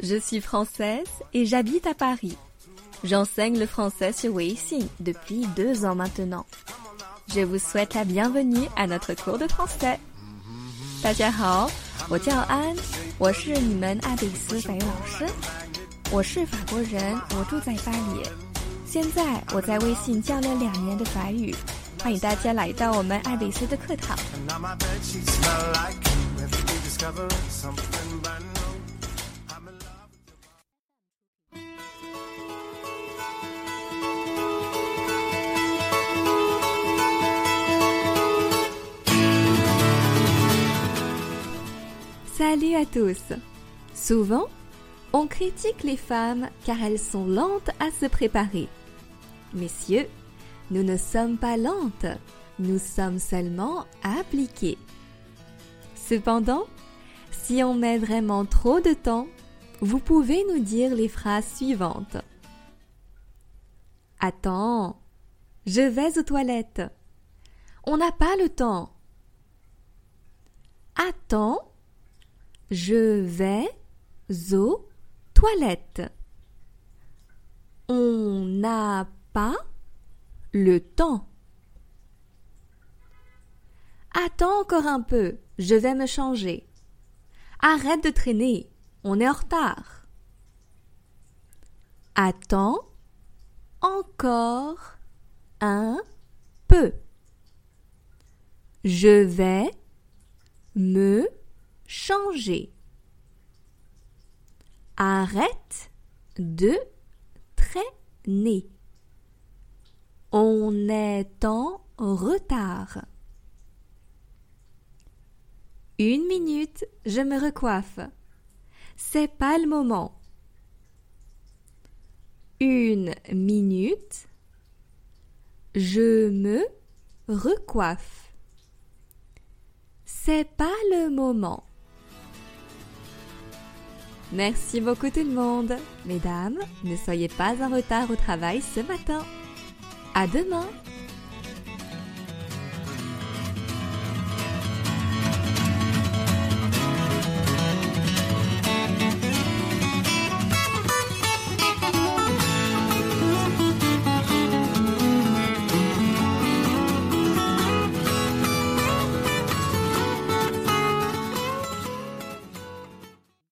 Je suis française et j'habite à Paris. J'enseigne le français sur Weixin depuis deux ans maintenant. Je vous souhaite la bienvenue à notre cours de français. 大家好，我叫安，我是你们阿比斯法语老师。我是法国人，我住在巴黎。现在我在微信教了两年的法语，欢迎大家来到我们艾比斯的课堂。Salut à tous. Souvent, on critique les femmes car elles sont lentes à se préparer. Messieurs, nous ne sommes pas lentes, nous sommes seulement appliquées. Cependant, si on met vraiment trop de temps, vous pouvez nous dire les phrases suivantes. Attends, je vais aux toilettes. On n'a pas le temps. Attends, je vais aux toilettes. On n'a pas le temps. Attends encore un peu, je vais me changer. Arrête de traîner, on est en retard. Attends encore un peu. Je vais me changer. Arrête de traîner. On est en retard. Une minute, je me recoiffe. C'est pas le moment. Une minute, je me recoiffe. C'est pas le moment. Merci beaucoup tout le monde. Mesdames, ne soyez pas en retard au travail ce matin. À demain.